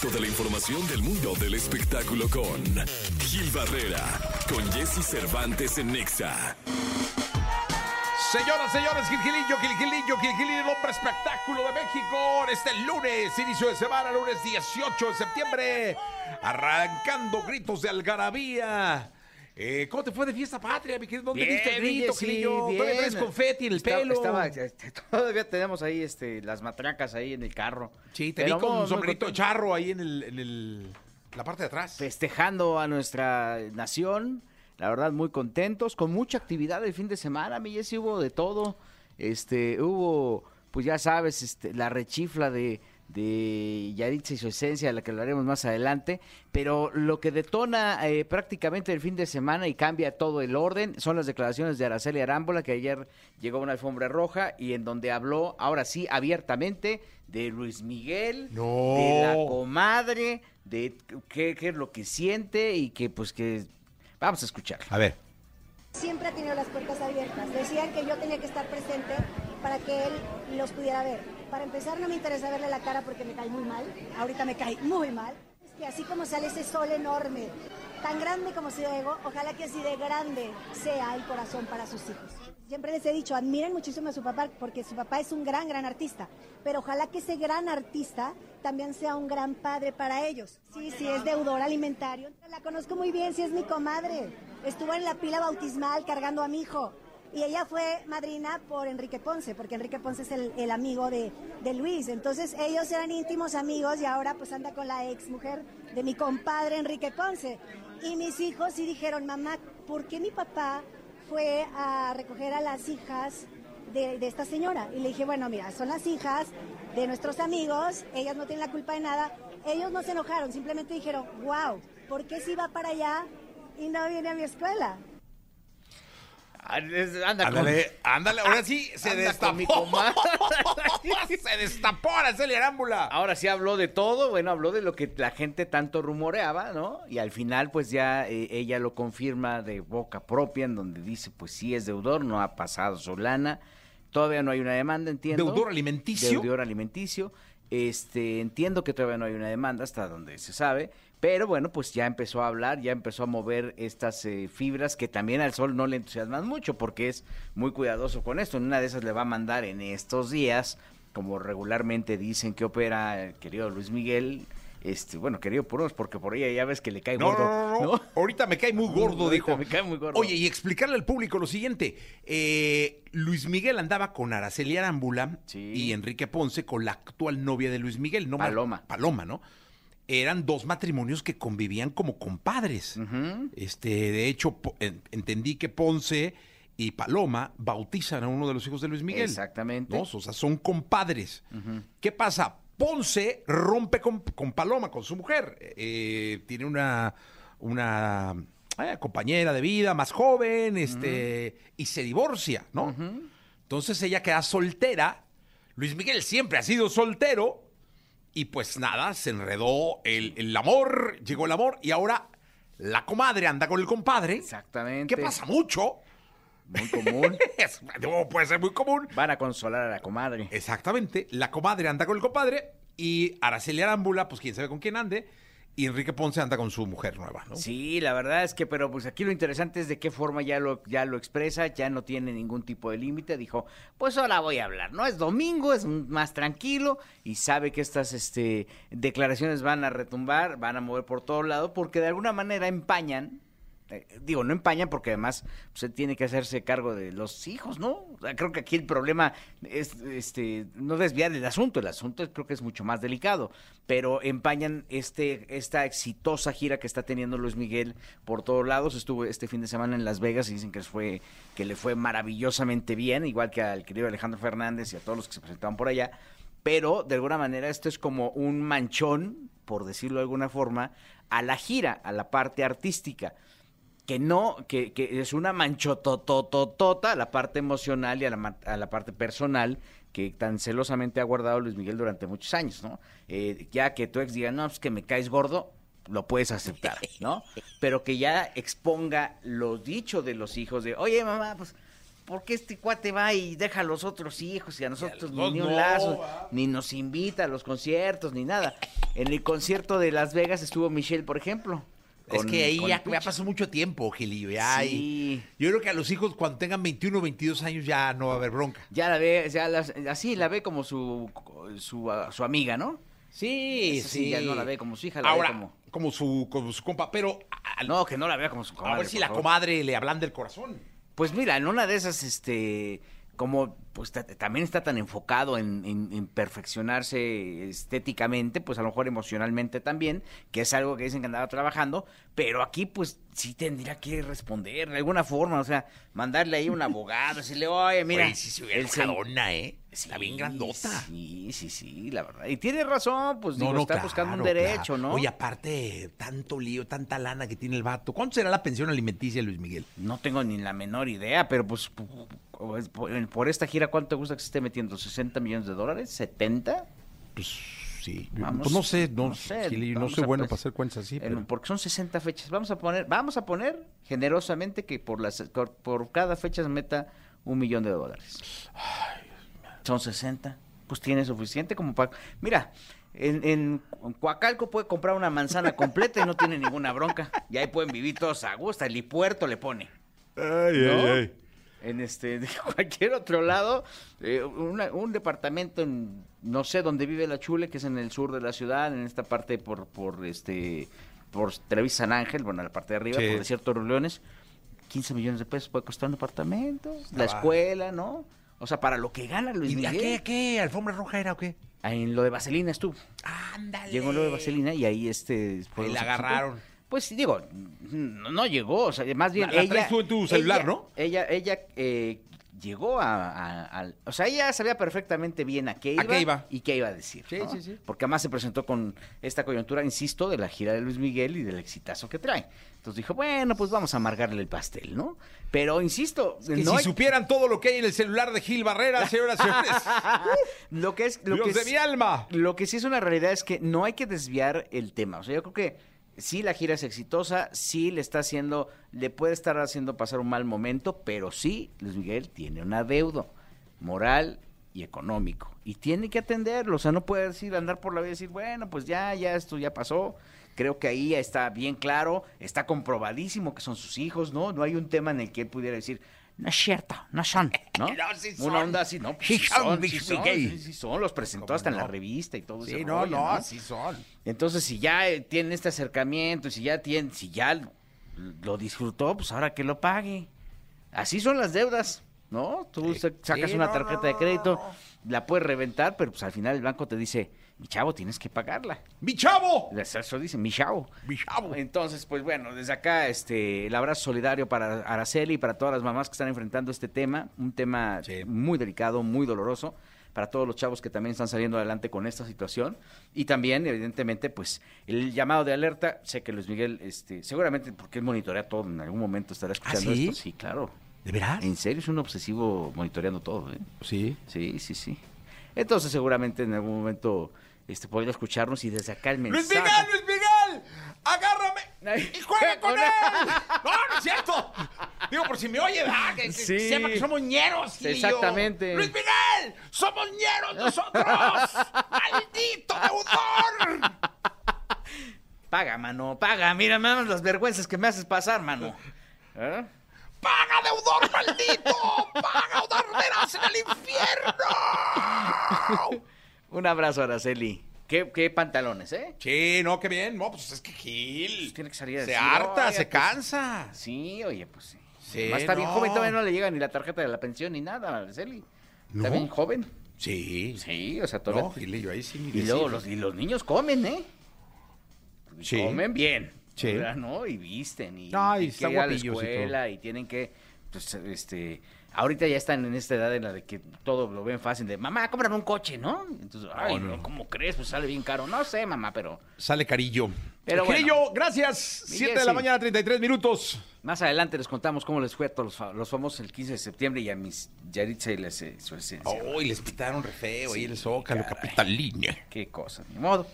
Toda la información del mundo del espectáculo con Gil Barrera, con Jesse Cervantes en Nexa. Señoras, señores, Gilgilillo, Gilgilillo, Gilgilillo, el hombre espectáculo de México. Este lunes, inicio de semana, lunes 18 de septiembre, arrancando gritos de algarabía. Eh, ¿Cómo te fue de fiesta patria, mi querido? ¿Dónde Bien, diste el grito, sí, Gilillo? ¿Dónde traes confeti en el Estaba- pelo? estaba- este, todavía tenemos ahí este, las matracas ahí en el carro. Sí, te vi con un sombrerito muy charro ahí en, el, en el- la parte de atrás. Festejando a nuestra nación. La verdad, muy contentos. Con mucha actividad el fin de semana. Mi Jessy, hubo de todo. Este, hubo, pues ya sabes, este, la rechifla de, de Yaritza y su esencia, de la que hablaremos más adelante. Pero lo que detona eh, prácticamente el fin de semana y cambia todo el orden son las declaraciones de Araceli Arámbola, que ayer llegó a una alfombra roja y en donde habló, ahora sí, abiertamente, de Luis Miguel, No. de la comadre, de qué, qué es lo que siente y que pues que... Vamos a escuchar. A ver. Siempre ha tenido las puertas abiertas. Decían que yo tenía que estar presente para que él los pudiera ver. Para empezar, no me interesa verle la cara porque me cae muy mal. Ahorita me cae muy mal. Es que así como sale ese sol enorme, tan grande como su ego, ojalá que así de grande sea el corazón para sus hijos. Siempre les he dicho, admiren muchísimo a su papá porque su papá es un gran, gran artista. Pero ojalá que ese gran artista también sea un gran padre para ellos. Sí, sí, es deudor alimentario. La conozco muy bien, sí es mi comadre. Estuvo en la pila bautismal cargando a mi hijo. Y ella fue madrina por Enrique Ponce, porque Enrique Ponce es el, amigo de, de Luis. Entonces ellos eran íntimos amigos y ahora pues anda con la ex mujer de mi compadre Enrique Ponce. Y mis hijos sí dijeron, mamá, ¿por qué mi papá fue a recoger a las hijas de, de esta señora? Y le dije, bueno, mira, son las hijas de nuestros amigos, ellas no tienen la culpa de nada. Ellos no se enojaron, simplemente dijeron, wow, ¿por qué si va para allá y no viene a mi escuela? Anda Ándale, ándale, ahora sí se anda destapó. se destapó Araceli Arámbula. Ahora sí habló de todo, bueno, habló de lo que la gente tanto rumoreaba, ¿no? Y al final, pues ya eh, ella lo confirma de boca propia, en donde dice, pues sí es deudor, no ha pasado su lana, todavía no hay una demanda, entiendo. ¿Deudor alimenticio? Deudor alimenticio. Este, entiendo que todavía no hay una demanda hasta donde se sabe, pero bueno, pues ya empezó a hablar, ya empezó a mover estas eh, fibras que también al sol no le entusiasman mucho porque es muy cuidadoso con esto. En una de esas le va a mandar en estos días, como regularmente dicen que opera el querido Luis Miguel, este, bueno, querido por unos, porque por ella ya ves que le cae No, gordo. no, no, no. Ahorita me cae muy gordo, dijo. me cae muy gordo. Oye, y explicarle al público lo siguiente. Eh, Luis Miguel andaba con Araceli Arámbula Sí. y Enrique Ponce con la actual novia de Luis Miguel, ¿no? Paloma. Paloma, ¿no? Eran dos matrimonios que convivían como compadres. Este, de hecho, entendí que Ponce y Paloma bautizan a uno de los hijos de Luis Miguel. Exactamente. ¿no? O sea, son compadres. ¿Qué pasa? Ponce rompe con, con Paloma, con su mujer. Eh, tiene una, una eh, compañera de vida más joven, este, y se divorcia, ¿no? Entonces ella queda soltera. Luis Miguel siempre ha sido soltero. Y pues nada, se enredó el, el amor, llegó el amor, y ahora la comadre anda con el compadre. Exactamente. ¿Qué pasa? Mucho. Muy común. Es- no, puede ser muy común. Van a consolar a la comadre. Exactamente. La comadre anda con el compadre y Araceli Arámbula, pues quién sabe con quién ande. Y Enrique Ponce anda con su mujer nueva, ¿no? Sí, la verdad es que, pero pues aquí lo interesante es de qué forma ya lo, ya lo expresa, ya no tiene ningún tipo de límite. Dijo, pues ahora voy a hablar, ¿no? Es domingo, es más tranquilo y sabe que estas este, declaraciones van a retumbar, van a mover por todo lado, porque de alguna manera empañan. Eh, digo, no empañan porque además pues, él tiene que hacerse cargo de los hijos, ¿no? O sea, creo que aquí el problema es este no desviar el asunto, el asunto es- creo que es mucho más delicado, pero empañan este esta exitosa gira que está teniendo Luis Miguel por todos lados. Estuvo este fin de semana en Las Vegas y dicen que fue que le fue maravillosamente bien, igual que al querido Alejandro Fernández y a todos los que se presentaban por allá, pero de alguna manera esto es como un manchón, por decirlo de alguna forma, a la gira, a la parte artística que no, que, que es una manchotototota a la parte emocional y a la, a la parte personal que tan celosamente ha guardado Luis Miguel durante muchos años, ¿no? Eh, ya que tu ex diga, no, pues que me caes gordo, lo puedes aceptar, ¿no? Pero que ya exponga lo dicho de los hijos de, oye mamá, pues ¿por qué este cuate va y deja a los otros hijos y a nosotros ni, un no, lazo, ¿va? ni nos invita a los conciertos, ni nada? En el concierto de Las Vegas estuvo Michelle, por ejemplo. Es que ahí ya, ya pasó mucho tiempo, Gilillo. Ya, y Sí. yo creo que a los hijos cuando tengan 21 o 22 años ya no va a haber bronca. Ya la ve, ya las- así la ve como su, su, su amiga, ¿no? Sí, Esa sí, ya no la ve como su hija, la ve Ahora, como- como... su, como su compa, pero a, No, que no la vea como su a comadre. ver si la favor. comadre le hablan del corazón. Pues mira, en una de esas, este, como pues ta- también está tan enfocado en, en- en perfeccionarse estéticamente, pues a lo mejor emocionalmente también, que es algo que dicen que andaba trabajando, pero aquí pues sí tendría que responder de alguna forma, o sea, mandarle ahí un abogado, decirle, oye, mira, Oye, sí se hubiera enojadona, ¿eh? Está bien Sí, grandota. Sí, sí, sí, la verdad. Y tiene razón, pues digo, está claro, buscando un claro. derecho, ¿no? Oye, aparte, tanto lío, tanta lana que tiene el vato. ¿Cuánto será la pensión alimenticia, Luis Miguel? No tengo ni la menor idea, pero pues pu- pu- por, por esta gira, ¿cuánto te gusta que se esté metiendo? ¿60 millones de dólares? ¿70? Pues sí. Vamos, pues no sé, no, no sé, no soy bueno pres- para hacer cuentas así. Pero- porque son 60 fechas. Vamos a poner, vamos a poner generosamente que por las por- cada fecha se meta un millón de dólares. Son 60. Pues tiene suficiente como para. Mira, en, en Coacalco puede comprar una manzana completa y no tiene ninguna bronca. Y ahí pueden vivir todos a gusto. El puerto le pone. ¿no? En este, de cualquier otro lado, eh, una- un departamento en, no sé dónde vive la Chule, que es en el sur de la ciudad, en esta parte por, por este, por Televisa San Ángel, bueno, la parte de arriba, Sí. por Desierto de los Leones, 15 millones de pesos puede costar un departamento, la Ah, escuela, ¿no? O sea, para lo que gana Luis ¿Y Miguel. qué, qué? ¿Alfombra roja era o qué? En lo de Vaselina estuvo. Ándale. Llegó lo de Vaselina y ahí este... los la agarraron. Pues digo, no, no llegó, o sea, más bien La- la ella... traes tú en tu celular, ella- ¿no? Ella, ella eh, llegó a, a- O sea, ella sabía perfectamente bien a qué ¿A iba, qué iba? y qué iba a decir. Sí, ¿no? sí, sí. Porque además se presentó con esta coyuntura, insisto, de la gira de Luis Miguel y del exitazo que trae. Entonces dijo, bueno, pues vamos a amargarle el pastel, ¿no? Pero, insisto, Que no si hay- supieran todo lo que hay en el celular de Gil Barrera, señoras y señores. lo que es... Lo Dios que de es- mi alma. Lo que sí es una realidad es que no hay que desviar el tema. O sea, yo creo que sí la gira es exitosa, sí le está haciendo, le puede estar haciendo pasar un mal momento, pero sí, Luis Miguel tiene un adeudo moral y económico. Y tiene que atenderlo. O sea, no puede decir, andar por la vida y decir, bueno, pues ya, ya, esto ya pasó. Creo que ahí está bien claro, está comprobadísimo que son sus hijos, ¿no? No hay un tema en el que él pudiera decir, no es cierto, no son, ¿no? No, sí Una onda así, no, pues Sí sí son, son, sí son, sí, sí los presentó ¿Cómo hasta en la revista y todo Sí, ese no, rollo, no, ¿no? sí son. Entonces, si ya eh, tiene este acercamiento, si ya tiene, si ya lo- lo disfrutó, pues ahora que lo pague. Así son las deudas, ¿no? Tú Sí. sa- sacas Sí, una tarjeta no, de crédito, no. La puedes reventar, pero pues al final el banco te dice, mi chavo, tienes que pagarla. ¡Mi chavo! Eso dice, mi chavo. ¡Mi chavo! Entonces, pues bueno, desde acá este el abrazo solidario para Araceli y para todas las mamás que están enfrentando este tema, un tema Sí. muy delicado, muy doloroso para todos los chavos que también están saliendo adelante con esta situación y también evidentemente pues el llamado de alerta, sé que Luis Miguel este seguramente porque él monitorea todo, en algún momento estará escuchando ¿Ah, sí? esto, sí, claro. ¿De veras? En serio es un obsesivo monitoreando todo, ¿eh? Sí. Sí, sí, sí. Entonces seguramente en algún momento este podría escucharnos y desde acá el ¡Luis mensaje Miguel, Luis Miguel! ¡Agárrame! ¡Y juega con él! ¡No, no es cierto! Digo, por si me oye, ¿verdad? Que, que Sí. sepa que somos ñeros. Exactamente. ¡Luis Miguel! ¡Somos ñeros nosotros! ¡Maldito deudor! Paga, mano, paga. Mira, mano, las vergüenzas que me haces pasar, mano. ¿Eh? ¡Paga, deudor maldito! ¡Paga o arderás en el infierno! Un abrazo, Araceli. ¿Qué, qué pantalones, ¿eh? Sí, no, qué bien. No, pues es que Gil. Tiene que salir a Se decir, harta, "Oiga, se pues, cansa. Sí, oye, pues sí. Sí, Además, está bien joven, todavía no le llega ni la tarjeta de la pensión ni nada, Araceli. Está ¿No? bien joven. Sí. Sí, o sea, todavía. No, Gilillo, ahí sí. ni y luego los, y los niños comen, ¿eh? Sí. Comen bien. Sí. ¿verdad? ¿no? Y visten. Y, No, y y que ir a la y escuela y, tienen que. Pues, este. Ahorita ya están en esta edad en la de que todo lo ven fácil, de mamá, cómprame un coche, ¿no? Entonces, ay, no. no, ¿cómo crees? Pues sale bien caro. No sé, mamá, pero Sale carillo. Pero bueno. gracias. 7 de la mañana, 33 minutos. más adelante les contamos cómo les fue a todos los, los famosos el 15 de septiembre y a mis Yaritza y les, eh, su esencia. Uy, les pitaron re feo Sí, el Zócalo, capitalina. Qué cosa, ni modo.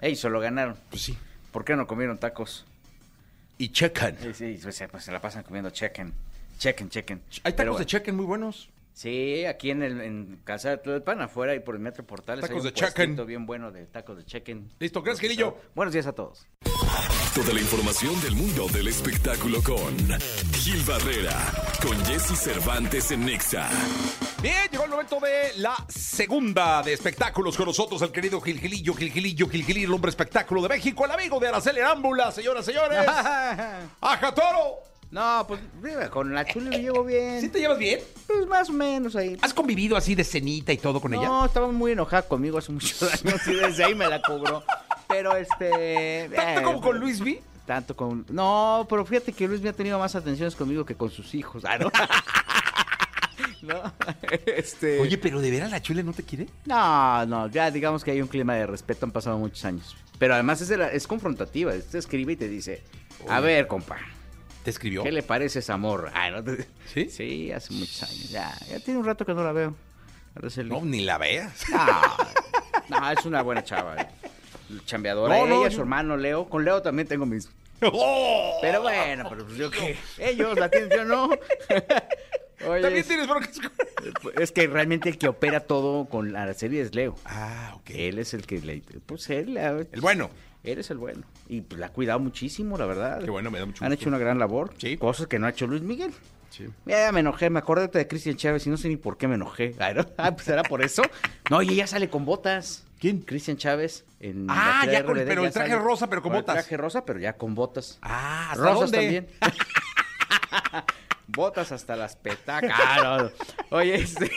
Ellos se lo ganaron. Pues sí. ¿Por qué no comieron tacos? Y checan. Sí, sí, pues, se- pues se la pasan comiendo chicken. Chequen, chequen. Hay Pero tacos de chequen muy buenos. Sí, aquí en, el, en Casa de Todo el Pan, afuera y por el Metro Portales. Tacos hay un de chequen. bien bueno de tacos de chequen. Listo, gracias, Gilillo. Buenos días a todos. Toda la información del mundo del espectáculo con Gil Barrera, con Jesse Cervantes en Nexa. Bien, momento de la segunda de espectáculos con nosotros, el querido Gilgilillo, Gilgilillo, Gilgilillo, el hombre espectáculo de México, el amigo de Araceli Arámbula, señoras, señores. ¡Aja Toro! No, pues mira, con la chule me llevo bien. ¿Sí te llevas bien? Pues más o menos ahí. ¿Has convivido así de cenita y todo con ella? No, estaba muy enojada conmigo hace muchos años y desde ahí me la cobró. Pero este. ¿Tanto eh, como con Luis V? Tanto con. No, pero fíjate que Luis me ha tenido más atenciones conmigo que con sus hijos. Ah, ¿no? no, este. Oye, pero ¿de veras la chule no te quiere? No, no, ya digamos que hay un clima de respeto, han pasado muchos años. Pero además es, de la- es confrontativa, te escribe y te dice, a Oye. ver, compa, ¿Te escribió? ¿qué le parece esa morra? Ah, ¿no? ¿Sí? Sí, hace muchos años, ya, ya tiene un rato que no la veo. No, ni la veas. No, no, es una buena chava. eh. Chambeadora. No, no, Ella, yo- su hermano Leo. Con Leo también tengo mis. ¡Oh! Pero bueno, pero pues yo qué. Ellos la tienen, yo no. Oye, También es, tienes broncas con... es que realmente el que opera todo con Araceli es Leo. Ah, ok. Él es el que le. Pues él. la- El bueno. Él es el bueno. Y pues la ha cuidado muchísimo, la verdad. Qué bueno, me da mucho Han gusto. hecho una gran labor. Sí. Cosas que no ha hecho Luis Miguel. Sí. Ya me enojé, me acordé de Cristian Chávez y no sé ni por qué me enojé. Ay, ¿no? Ah, pues era por eso. No, y ella sale con botas. ¿Quién? Cristian Chávez. En Ah, la ya con- RBD, pero ya el traje sale rosa, pero con el botas. traje rosa, pero ya con botas. Ah, ¿hasta Rosas dónde? también. botas hasta las petacas. Ah, no. Oye, este...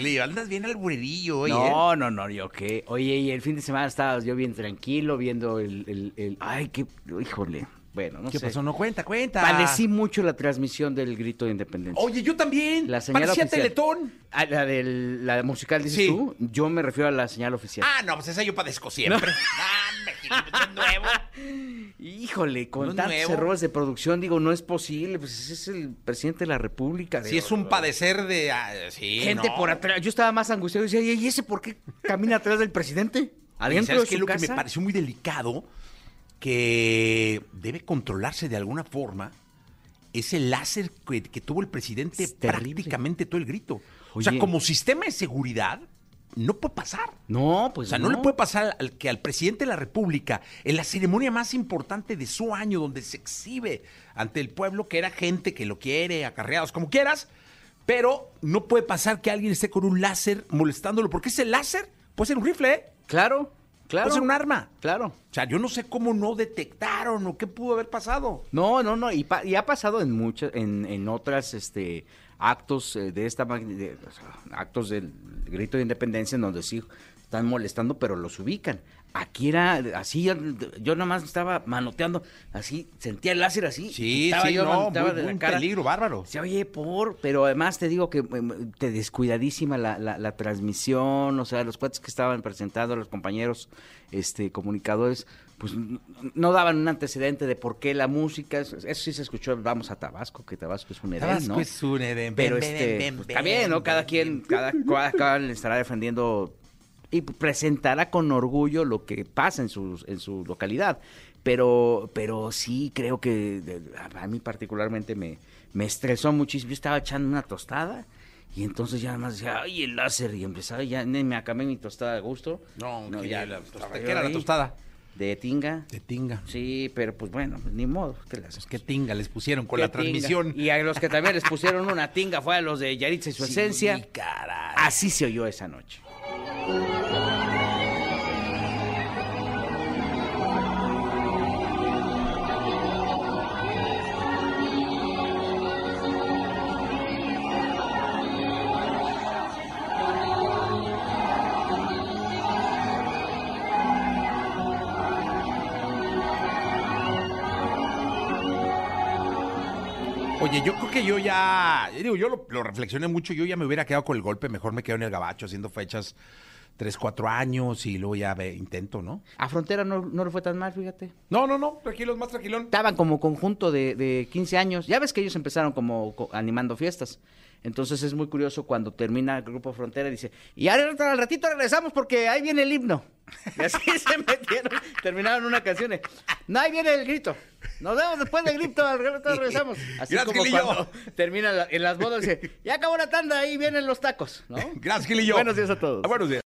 Le andas bien al burerillo, oye. No, no, no, yo qué. Oye, y el fin de semana estaba yo bien tranquilo viendo el... el, el- Ay, qué... Híjole. Bueno, no ¿Qué sé. pasó? No cuenta, cuenta. Padecí mucho la transmisión del grito de independencia. Oye, yo también. La señal Parecía oficial. Teletón. Ah, la del la musical, dices Sí. tú. Yo me refiero a la señal oficial. Ah, no, pues esa yo padezco siempre. Ah, no es nuevo. Híjole, con No tantos nuevo. errores de producción, digo, no es posible. Pues ese es el presidente de la República. Sí, digo, es un padecer de... ah, sí, Gente no. por atrás. Yo estaba más angustiado y decía, ¿y ese por qué camina atrás del presidente? Adentro ¿Sabes de qué? su Lo que me pareció muy delicado, que debe controlarse de alguna forma, es el láser que, que tuvo el presidente Es prácticamente todo el grito. O sea, como sistema de seguridad, no puede pasar. No, pues O sea, no, le puede pasar al, que al presidente de la República, en la ceremonia más importante de su año, donde se exhibe ante el pueblo, que era gente que lo quiere, acarreados, como quieras, pero no puede pasar que alguien esté con un láser molestándolo, porque ese láser puede ser un rifle, ¿eh? Claro, claro. puede ser un arma. Claro. O sea, yo no sé cómo no detectaron o qué pudo haber pasado. No, no, no, y, pa- y ha pasado en muchas, en, en otras, este, actos eh, de esta magnitud, actos del grito de independencia en donde sí están molestando, pero los ubican. Aquí era así, yo, yo nada más estaba manoteando, así, sentía el láser así. Sí, estaba sí, yo, no, muy- de la un cara. peligro bárbaro. Se oye por, pero además te digo que em, te descuidadísima la, la, la transmisión, o sea, los cuates que estaban presentando, los compañeros este comunicadores, pues no daban un antecedente de por qué la música, eso sí se escuchó, vamos a Tabasco, que Tabasco es un Edén, Tabasco ¿no? es un Edén, Pero este, ven, pues, está bien, ¿no? Cada quien, cada, cada, cada le estará defendiendo y presentará con orgullo lo que pasa en su, en su localidad. Pero, pero sí creo que a mí particularmente me, me estresó muchísimo. Yo estaba echando una tostada y entonces ya nada más decía, ay, el láser, y empezaba, ya me acabé mi tostada de gusto. No, que ya la tostada. ¿Qué era la tostada? De tinga. De tinga. Sí, pero pues bueno, pues, ni modo. ¿qué le haces? Qué tinga les pusieron con la tinga. transmisión. Y a los que también les pusieron una tinga fue a los de Yaritza y su Sí, esencia. caray. Así se oyó esa noche. Oye, yo creo que yo ya, digo, yo lo, lo reflexioné mucho, yo ya me hubiera quedado con el golpe, mejor me quedo en el gabacho haciendo fechas tres, cuatro años y luego ya ve, intento, ¿no? A Frontera no, no le fue tan mal, fíjate. No, no, no, tranquilos, más tranquilón. Estaban como conjunto de, de 15 años. Ya ves que ellos empezaron como co- animando fiestas. Entonces es muy curioso cuando termina el grupo Frontera y dice, y ahora al ratito regresamos porque ahí viene el himno. Y así se metieron, terminaron una canción. No, ahí viene el grito. Nos vemos después del grito, al rato regresamos. Así Gracias, como Gilillo. cuando termina la- en las bodas, dice, ya acabó la tanda, ahí vienen los tacos, ¿no? Gracias, Gilillo. Buenos días a todos. Ah, buenos días.